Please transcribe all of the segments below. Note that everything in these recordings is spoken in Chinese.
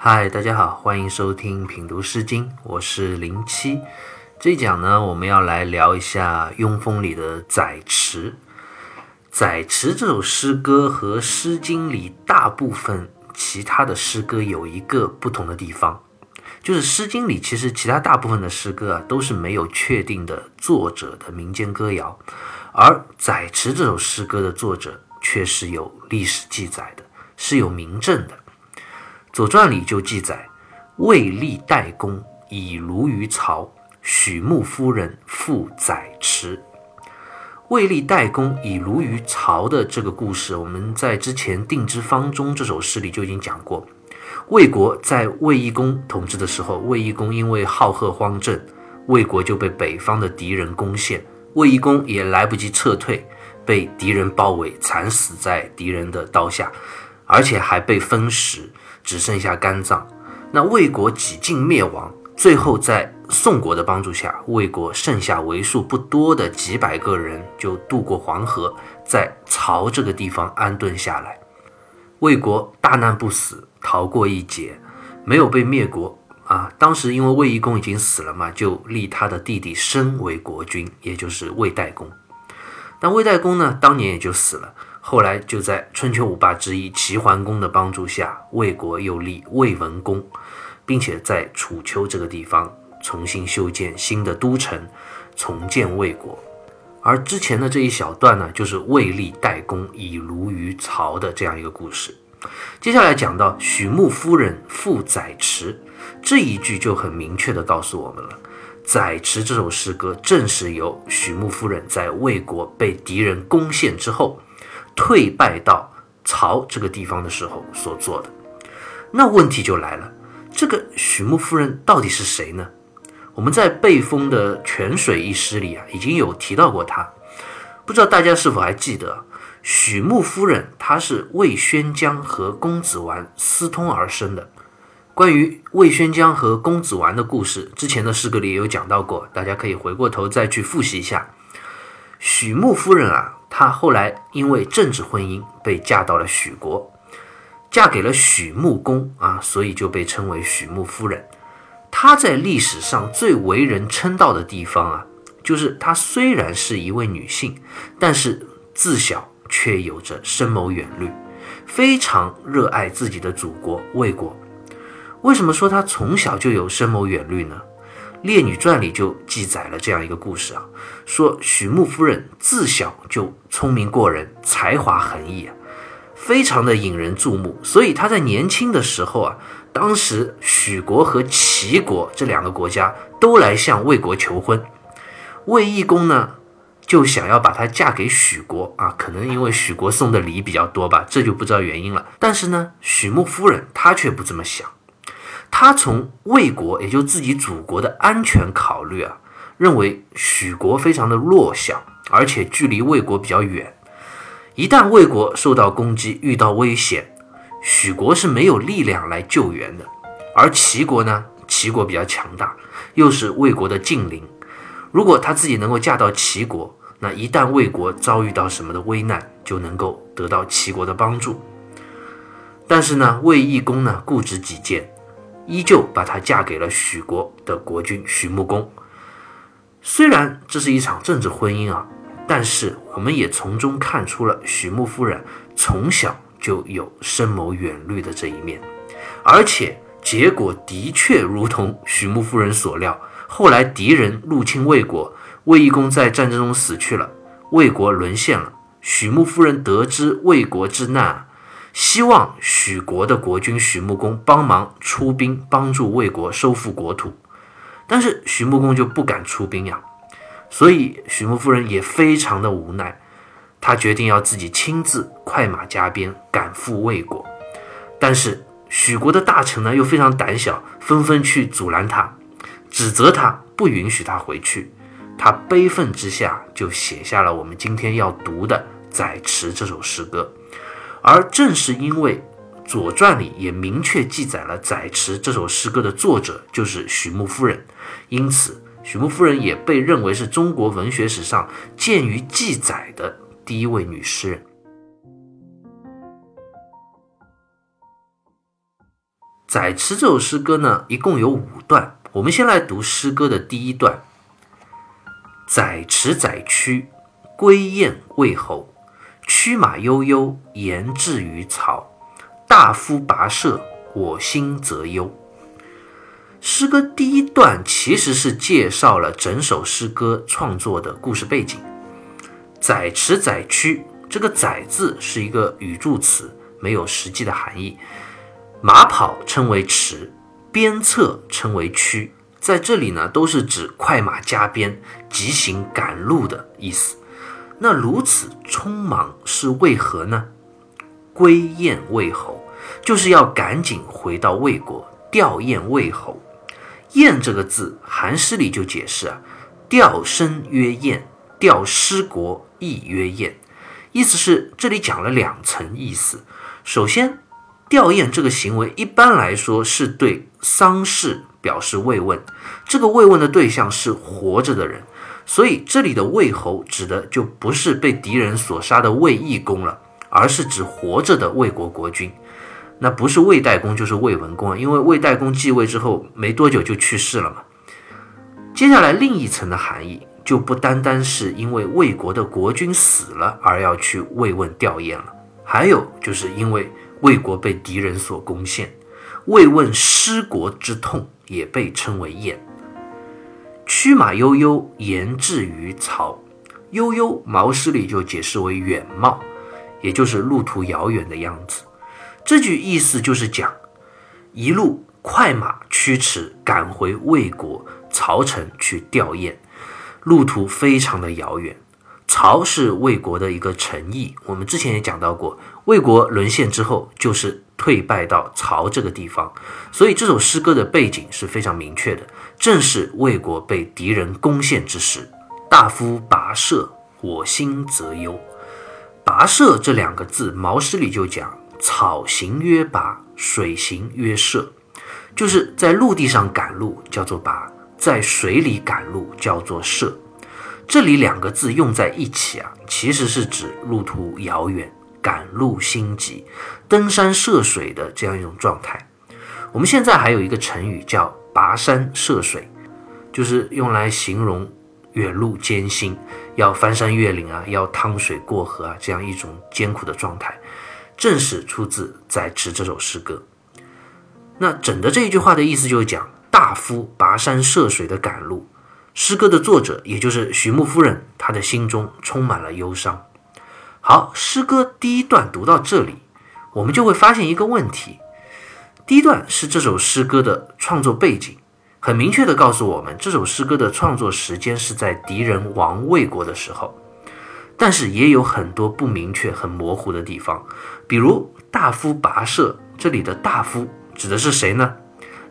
嗨，大家好，欢迎收听品读诗经，我是零七。这一讲呢，我们要来聊一下《雍风》里的《载池》。《载池》这首诗歌和《诗经》里大部分其他的诗歌有一个不同的地方，就是《诗经》里其实其他大部分的诗歌啊都是没有确定的作者的民间歌谣，而《载池》这首诗歌的作者却是有历史记载的，是有明证的。《左传》里就记载：“魏立代公以庐于曹。”许穆夫人赴载池，魏立代公以庐于曹的这个故事，我们在之前《定之方中》这首诗里就已经讲过。魏国在魏懿公统治的时候，魏懿公因为好贺荒政，魏国就被北方的敌人攻陷，魏懿公也来不及撤退，被敌人包围，惨死在敌人的刀下，而且还被分食，只剩下肝脏。那魏国几近灭亡。最后，在宋国的帮助下，魏国剩下为数不多的几百个人就渡过黄河，在曹这个地方安顿下来。魏国大难不死，逃过一劫，没有被灭国啊。当时因为魏懿公已经死了嘛，就立他的弟弟申为国君，也就是魏代公。但魏代公呢，当年也就死了。后来就在春秋五霸之一齐桓公的帮助下，魏国又立魏文公。并且在楚丘这个地方重新修建新的都城，重建魏国。而之前的这一小段呢，就是魏立代公以庐于曹的这样一个故事。接下来讲到许穆夫人赴载池这一句，就很明确的告诉我们了：载池这首诗歌正是由许穆夫人在魏国被敌人攻陷之后，退败到曹这个地方的时候所做的。那问题就来了。这个许穆夫人到底是谁呢？我们在被封的《泉水》一诗里啊，已经有提到过她。不知道大家是否还记得，许穆夫人她是魏宣姜和公子完私通而生的。关于魏宣姜和公子完的故事，之前的诗歌里也有讲到过，大家可以回过头再去复习一下。许穆夫人啊，她后来因为政治婚姻被嫁到了许国。嫁给了许穆公啊，所以就被称为许穆夫人。她在历史上最为人称道的地方啊，就是她虽然是一位女性，但是自小却有着深谋远虑，非常热爱自己的祖国魏国。为什么说她从小就有深谋远虑呢？《列女传》里就记载了这样一个故事啊，说许穆夫人自小就聪明过人，才华横溢啊。非常的引人注目，所以她在年轻的时候啊，当时许国和齐国这两个国家都来向魏国求婚，魏懿公呢就想要把她嫁给许国啊，可能因为许国送的礼比较多吧，这就不知道原因了。但是呢，许穆夫人她却不这么想，他从魏国也就自己祖国的安全考虑啊，认为许国非常的弱小，而且距离魏国比较远。一旦魏国受到攻击，遇到危险，许国是没有力量来救援的。而齐国呢？齐国比较强大，又是魏国的近邻。如果他自己能够嫁到齐国，那一旦魏国遭遇到什么的危难，就能够得到齐国的帮助。但是呢，魏义公呢固执己见，依旧把她嫁给了许国的国君许穆公。虽然这是一场政治婚姻啊。但是，我们也从中看出了许穆夫人从小就有深谋远虑的这一面，而且结果的确如同许穆夫人所料。后来敌人入侵魏国，魏懿公在战争中死去了，魏国沦陷了。许穆夫人得知魏国之难，希望许国的国君许穆公帮忙出兵帮助魏国收复国土，但是许穆公就不敢出兵呀。所以许穆夫人也非常的无奈，她决定要自己亲自快马加鞭赶赴魏国。但是许国的大臣呢又非常胆小，纷纷去阻拦他，指责他不允许他回去。他悲愤之下就写下了我们今天要读的《载池》这首诗歌。而正是因为《左传》里也明确记载了《载池》这首诗歌的作者就是许穆夫人，因此。许穆夫人也被认为是中国文学史上见于记载的第一位女诗人。载池这首诗歌呢，一共有五段。我们先来读诗歌的第一段：载池载驱，归雁喂侯。驱马悠悠，言至于曹。大夫跋涉，我心则忧。诗歌第一段其实是介绍了整首诗歌创作的故事背景。载驰载驱，这个“载”字是一个语助词，没有实际的含义。马跑称为驰，鞭策称为驱，在这里呢都是指快马加鞭、急行赶路的意思。那如此匆忙是为何呢？归雁魏侯，就是要赶紧回到魏国吊唁魏侯。雁这个字，韩诗里就解释啊，吊身曰燕，吊失国亦曰燕，意思是这里讲了两层意思。首先。吊唁这个行为一般来说是对丧事表示慰问，这个慰问的对象是活着的人，所以这里的魏侯指的就不是被敌人所杀的魏义公了，而是指活着的魏国国君。那不是魏代公就是魏文公啊，因为魏代公继位之后没多久就去世了嘛。接下来另一层的含义就不单单是因为魏国的国君死了而要去慰问吊唁了，还有就是因为。魏国被敌人所攻陷，慰问失国之痛，也被称为燕。驱马悠悠，言至于曹。悠悠，毛诗里就解释为远貌，也就是路途遥远的样子。这句意思就是讲，一路快马驱驰赶回魏国曹城去吊唁，路途非常的遥远。曹是魏国的一个城邑，我们之前也讲到过，魏国沦陷之后就是退败到曹这个地方，所以这首诗歌的背景是非常明确的，正是魏国被敌人攻陷之时。大夫跋涉，我心则忧。跋涉这两个字，毛诗里就讲：草行曰跋，水行曰涉，就是在陆地上赶路叫做跋，在水里赶路叫做涉。这里两个字用在一起啊，其实是指路途遥远、赶路心急、登山涉水的这样一种状态。我们现在还有一个成语叫“跋山涉水”，就是用来形容远路艰辛，要翻山越岭啊，要趟水过河啊，这样一种艰苦的状态，正是出自《载池》这首诗歌。那整的这一句话的意思就是讲大夫跋山涉水的赶路。诗歌的作者，也就是许牧夫人，她的心中充满了忧伤。好，诗歌第一段读到这里，我们就会发现一个问题：第一段是这首诗歌的创作背景，很明确的告诉我们，这首诗歌的创作时间是在敌人亡魏国的时候。但是也有很多不明确、很模糊的地方，比如大夫跋涉，这里的大夫指的是谁呢？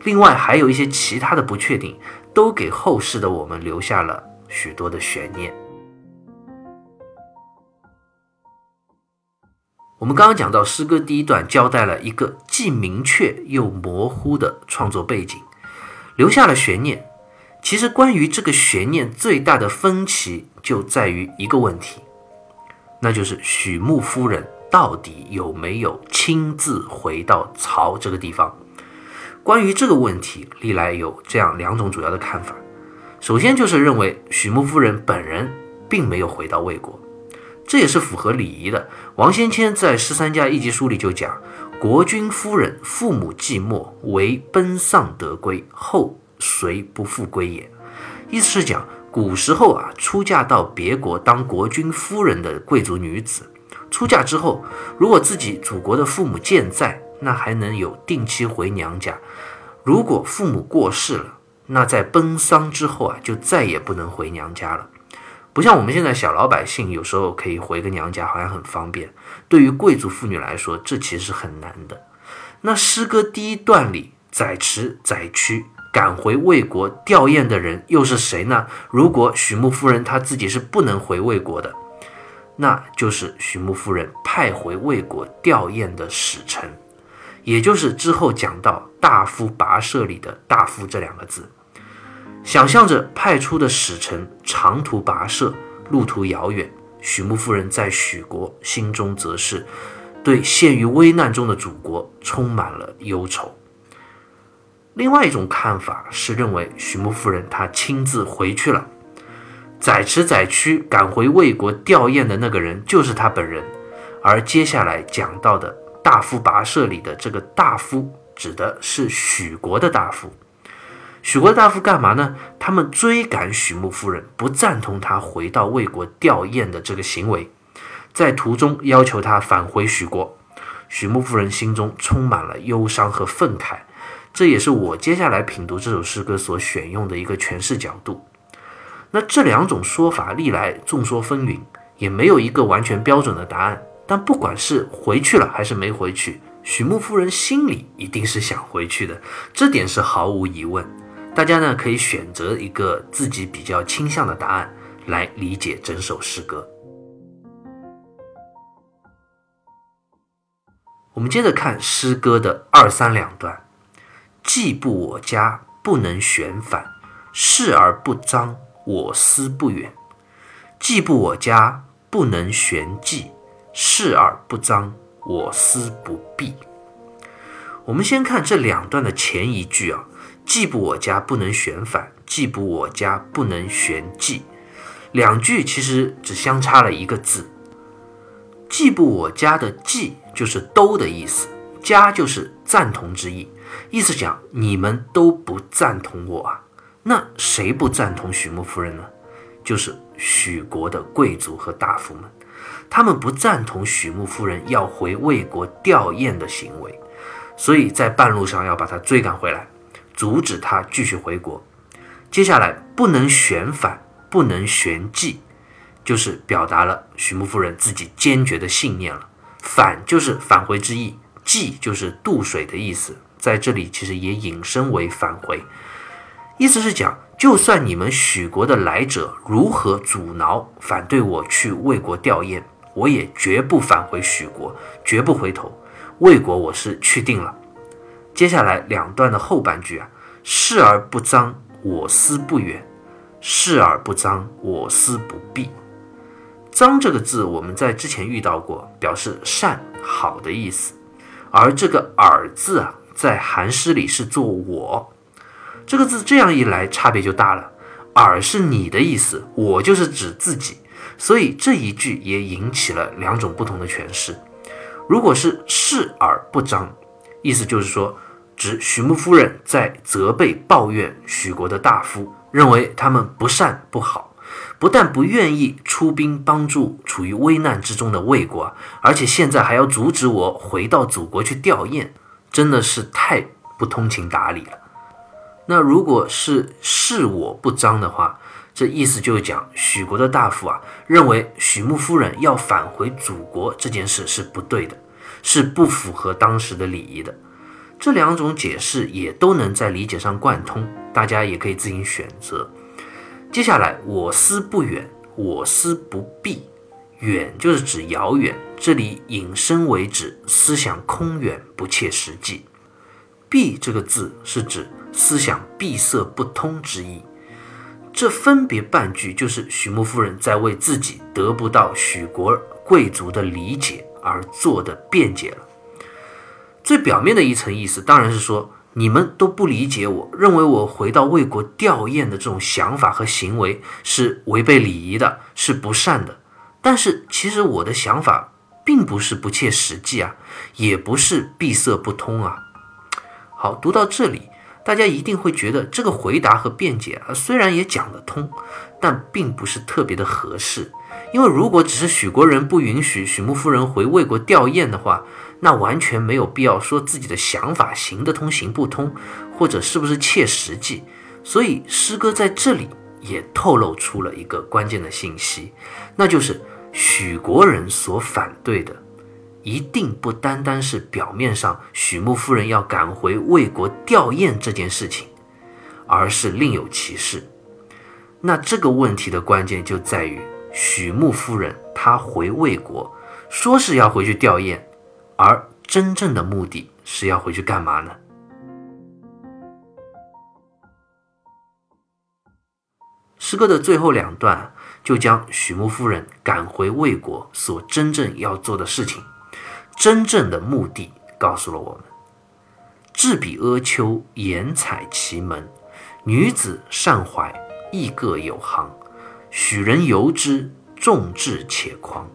另外还有一些其他的不确定。都给后世的我们留下了许多的悬念。我们刚刚讲到诗歌第一段，交代了一个既明确又模糊的创作背景，留下了悬念。其实关于这个悬念最大的分歧就在于一个问题，那就是许穆夫人到底有没有亲自回到曹这个地方。关于这个问题，历来有这样两种主要的看法。首先就是认为许穆夫人本人并没有回到魏国，这也是符合礼仪的。王先谦在《十三家一集书》里就讲：“国君夫人父母寂寞，唯奔丧得归，后谁不复归也。”意思是讲，古时候啊，出嫁到别国当国君夫人的贵族女子，出嫁之后，如果自己祖国的父母健在，那还能有定期回娘家。如果父母过世了，那在奔丧之后啊，就再也不能回娘家了。不像我们现在小老百姓，有时候可以回个娘家，好像很方便。对于贵族妇女来说，这其实是很难的。那诗歌第一段里，载池载驱赶回魏国吊唁的人又是谁呢？如果许穆夫人她自己是不能回魏国的，那就是许穆夫人派回魏国吊唁的使臣。也就是之后讲到“大夫跋涉”里的“大夫”这两个字，想象着派出的使臣长途跋涉，路途遥远。许穆夫人在许国心中则是对陷于危难中的祖国充满了忧愁。另外一种看法是认为许穆夫人她亲自回去了，载池载区赶回魏国吊唁的那个人就是她本人，而接下来讲到的大夫跋涉里的这个大夫指的是许国的大夫。许国大夫干嘛呢？他们追赶许穆夫人，不赞同他回到魏国吊唁的这个行为，在途中要求他返回许国。许穆夫人心中充满了忧伤和愤慨。这也是我接下来品读这首诗歌所选用的一个诠释角度。那这两种说法历来众说纷纭，也没有一个完全标准的答案。但不管是回去了还是没回去，许穆夫人心里一定是想回去的，这点是毫无疑问。大家呢可以选择一个自己比较倾向的答案来理解整首诗歌。我们接着看诗歌的二三两段。既不我家，不能旋反；视而不彰，我思不远。既不我家，不能旋寂；视而不彰，我思不闭。我们先看这两段的前一句啊，既不我家，不能旋反；既不我家，不能旋寂。两句其实只相差了一个字。既不我家的既就是都的意思，家就是赞同之意。意思讲，你们都不赞同我啊？那谁不赞同许穆夫人呢？就是许国的贵族和大夫们，他们不赞同许穆夫人要回魏国吊唁的行为，所以在半路上要把她追赶回来，阻止她继续回国。接下来不能旋反，不能旋寂，就是表达了许穆夫人自己坚决的信念了。反就是返回之意，寂就是渡水的意思。在这里其实也引申为返回，意思是讲，就算你们许国的来者如何阻挠、反对我去魏国吊唁，我也绝不返回许国，绝不回头。魏国我是去定了。接下来两段的后半句啊，视而不彰，我思不远；视而不彰，我思不闭。彰这个字我们在之前遇到过，表示善好的意思，而这个耳字啊。在韩诗里是做我这个字，这样一来差别就大了。尔是你的意思，我就是指自己，所以这一句也引起了两种不同的诠释。如果是视而不彰，意思就是说，指许穆夫人在责备抱怨许国的大夫，认为他们不善不好，不但不愿意出兵帮助处于危难之中的魏国，而且现在还要阻止我回到祖国去吊唁。真的是太不通情达理了。那如果是视我不彰的话，这意思就是讲许国的大夫啊，认为许穆夫人要返回祖国这件事是不对的，是不符合当时的礼仪的。这两种解释也都能在理解上贯通，大家也可以自行选择。接下来，我思不远，我思不避。远就是指遥远，这里引申为指思想空远不切实际。闭这个字是指思想闭塞不通之意。这分别半句就是许穆夫人在为自己得不到许国贵族的理解而做的辩解了。最表面的一层意思当然是说你们都不理解我，认为我回到魏国吊唁的这种想法和行为是违背礼仪的，是不善的。但是其实我的想法并不是不切实际啊，也不是闭塞不通啊。好，读到这里，大家一定会觉得这个回答和辩解啊，虽然也讲得通，但并不是特别的合适。因为如果只是许国人不允许许穆夫人回魏国吊唁的话，那完全没有必要说自己的想法行得通行不通，或者是不是切实际。所以诗歌在这里。也透露出了一个关键的信息，那就是许国人所反对的，一定不单单是表面上许穆夫人要赶回魏国吊唁这件事情，而是另有其事。那这个问题的关键就在于许穆夫人她回魏国，说是要回去吊唁，而真正的目的是要回去干嘛呢？诗歌的最后两段就将许穆夫人赶回魏国所真正要做的事情、真正的目的告诉了我们。陟彼阿丘，言采其门。女子善怀，亦各有行。许人由之，众志且狂。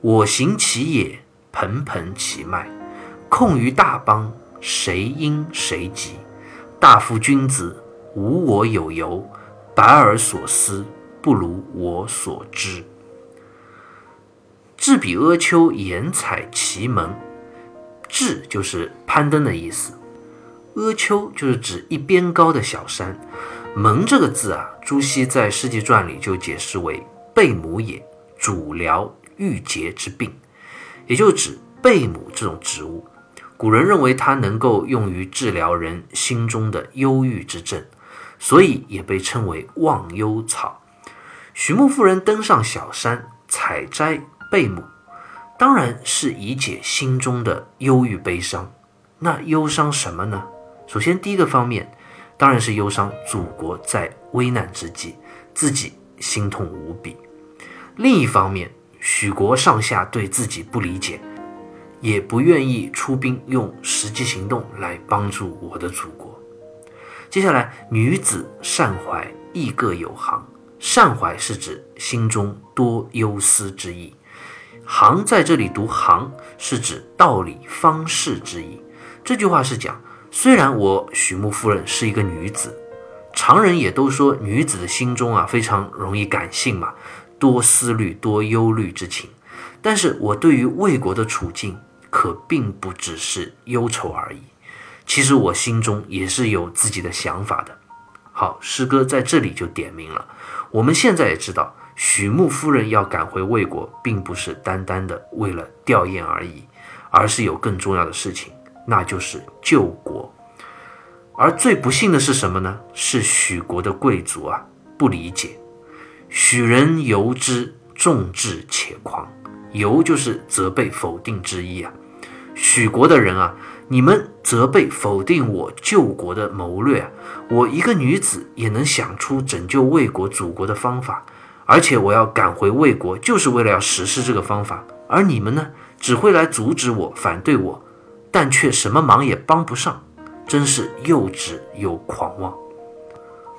我行其野，盆盆其脉。控于大邦，谁因谁及？大夫君子，无我有由。百尔所思，不如我所知。陟彼阿丘，言采其门。陟就是攀登的意思，阿丘就是指一边高的小山。门这个字啊，朱熹在《世纪传》里就解释为贝母也，主疗郁结之病，也就指贝母这种植物。古人认为它能够用于治疗人心中的忧郁之症，所以也被称为忘忧草。许穆夫人登上小山，采摘。贝母，当然是以解心中的忧郁悲伤。那忧伤什么呢？首先，第一个方面，当然是忧伤祖国在危难之际，自己心痛无比。另一方面，许国上下对自己不理解，也不愿意出兵用实际行动来帮助我的祖国。接下来，女子善怀，亦各有行。善怀是指心中多忧思之意。行在这里读行，是指道理方式之意。这句话是讲，虽然我许穆夫人是一个女子，常人也都说女子的心中啊非常容易感性嘛，多思虑、多忧虑之情。但是我对于魏国的处境，可并不只是忧愁而已。其实我心中也是有自己的想法的。好，诗歌在这里就点明了。我们现在也知道。许穆夫人要赶回魏国，并不是单单的为了吊唁而已，而是有更重要的事情，那就是救国。而最不幸的是什么呢？是许国的贵族啊，不理解。许人由之，众志且狂。由就是责备、否定之意啊。许国的人啊，你们责备、否定我救国的谋略啊，我一个女子也能想出拯救魏国、祖国的方法。而且我要赶回魏国，就是为了要实施这个方法。而你们呢，只会来阻止我、反对我，但却什么忙也帮不上，真是幼稚又狂妄。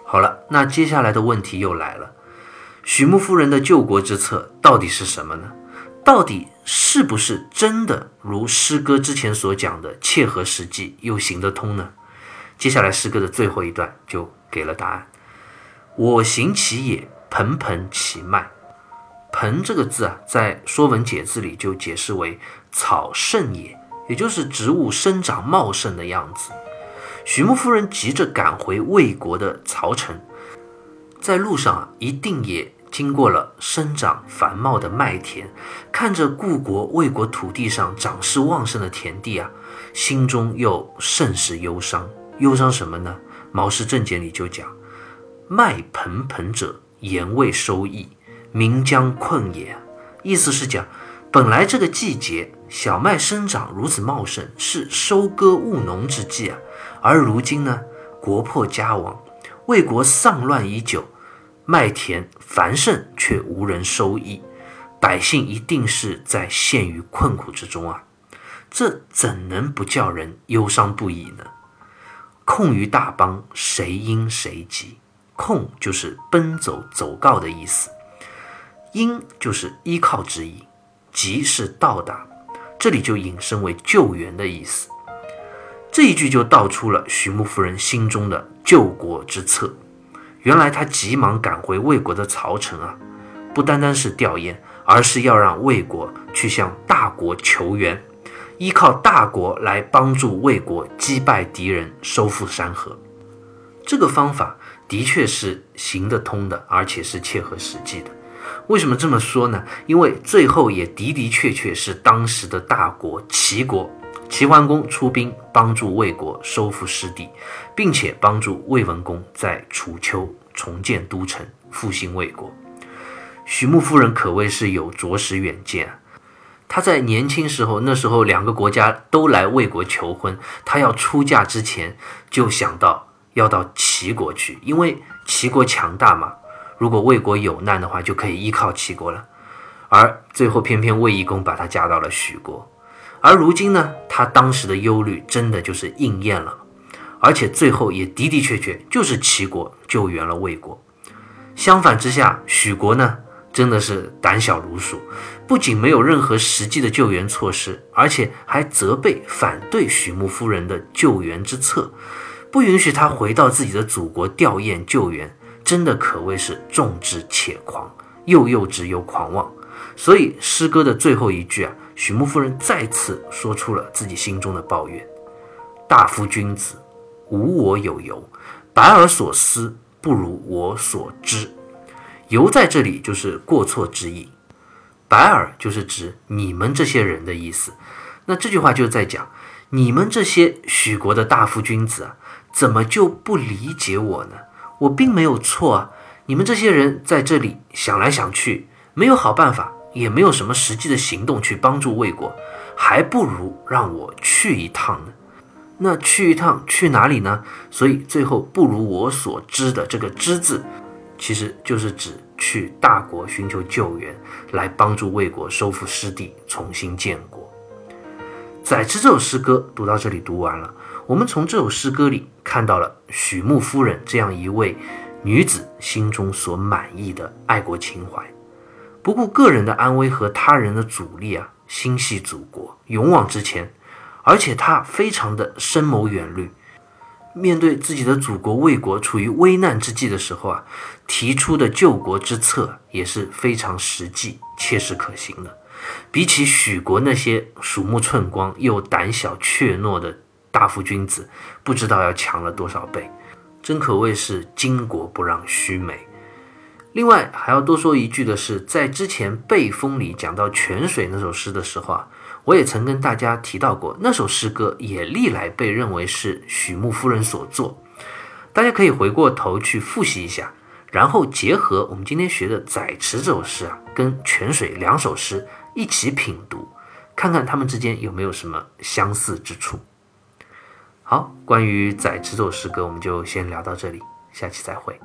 好了，那接下来的问题又来了：许穆夫人的救国之策到底是什么呢？到底是不是真的如诗歌之前所讲的切合实际又行得通呢？接下来诗歌的最后一段就给了答案：我行其也。盆盆其脉，盆这个字啊，在《说文解字》里就解释为草盛也，也就是植物生长茂盛的样子。许穆夫人急着赶回魏国的曹城，在路上啊，一定也经过了生长繁茂的麦田，看着故国魏国土地上长势旺盛的田地啊，心中又甚是忧伤。忧伤什么呢？《毛氏正解》里就讲：“麦盆盆者。”言未收益，民将困也。意思是讲，本来这个季节小麦生长如此茂盛，是收割务农之际啊。而如今呢，国破家亡，魏国丧乱已久，麦田繁盛却无人收益，百姓一定是在陷于困苦之中啊。这怎能不叫人忧伤不已呢？控于大邦，谁因谁及？控就是奔走、走告的意思，因就是依靠之意，即是到达，这里就引申为救援的意思。这一句就道出了徐穆夫人心中的救国之策。原来她急忙赶回魏国的曹城啊，不单单是吊唁，而是要让魏国去向大国求援，依靠大国来帮助魏国击败敌人，收复山河。这个方法。的确是行得通的，而且是切合实际的。为什么这么说呢？因为最后也的的确确是当时的大国齐国，齐桓公出兵帮助魏国收复失地，并且帮助魏文公在楚丘重建都城，复兴魏国。许穆夫人可谓是有着实远见。她在年轻时候，那时候两个国家都来魏国求婚，她要出嫁之前就想到。要到齐国去，因为齐国强大嘛。如果魏国有难的话，就可以依靠齐国了。而最后偏偏魏懿公把她嫁到了许国，而如今呢，他当时的忧虑真的就是应验了，而且最后也的的确确就是齐国救援了魏国。相反之下，许国呢真的是胆小如鼠，不仅没有任何实际的救援措施，而且还责备反对许穆夫人的救援之策，不允许他回到自己的祖国吊唁救援，真的可谓是重志且狂，又幼稚又狂妄。所以诗歌的最后一句啊，许穆夫人再次说出了自己心中的抱怨：“大夫君子，无我有由，白尔所思。”不如我所知，犹在这里就是过错之意。白耳就是指你们这些人的意思。那这句话就在讲你们这些许国的大夫君子啊，怎么就不理解我呢？我并没有错啊。你们这些人在这里想来想去，没有好办法，也没有什么实际的行动去帮助魏国，还不如让我去一趟呢。那去一趟去哪里呢？所以最后不如我所知的这个“知”字，其实就是指去大国寻求救援，来帮助魏国收复失地，重新建国。载池这首诗歌读到这里读完了，我们从这首诗歌里看到了许穆夫人这样一位女子心中所满意的爱国情怀，不顾个人的安危和他人的阻力啊，心系祖国，勇往直前。而且他非常的深谋远虑，面对自己的祖国魏国处于危难之际的时候啊，提出的救国之策也是非常实际、切实可行的。比起许国那些鼠目寸光又胆小怯懦的大夫君子，不知道要强了多少倍，真可谓是巾帼不让须眉。另外还要多说一句的是，在之前背风里讲到泉水那首诗的时候啊。我也曾跟大家提到过，那首诗歌也历来被认为是许穆夫人所作。大家可以回过头去复习一下，然后结合我们今天学的《载池》这首诗啊，跟《泉水》两首诗一起品读，看看它们之间有没有什么相似之处。好，关于《宰执奏诗歌，我们就先聊到这里，下期再会。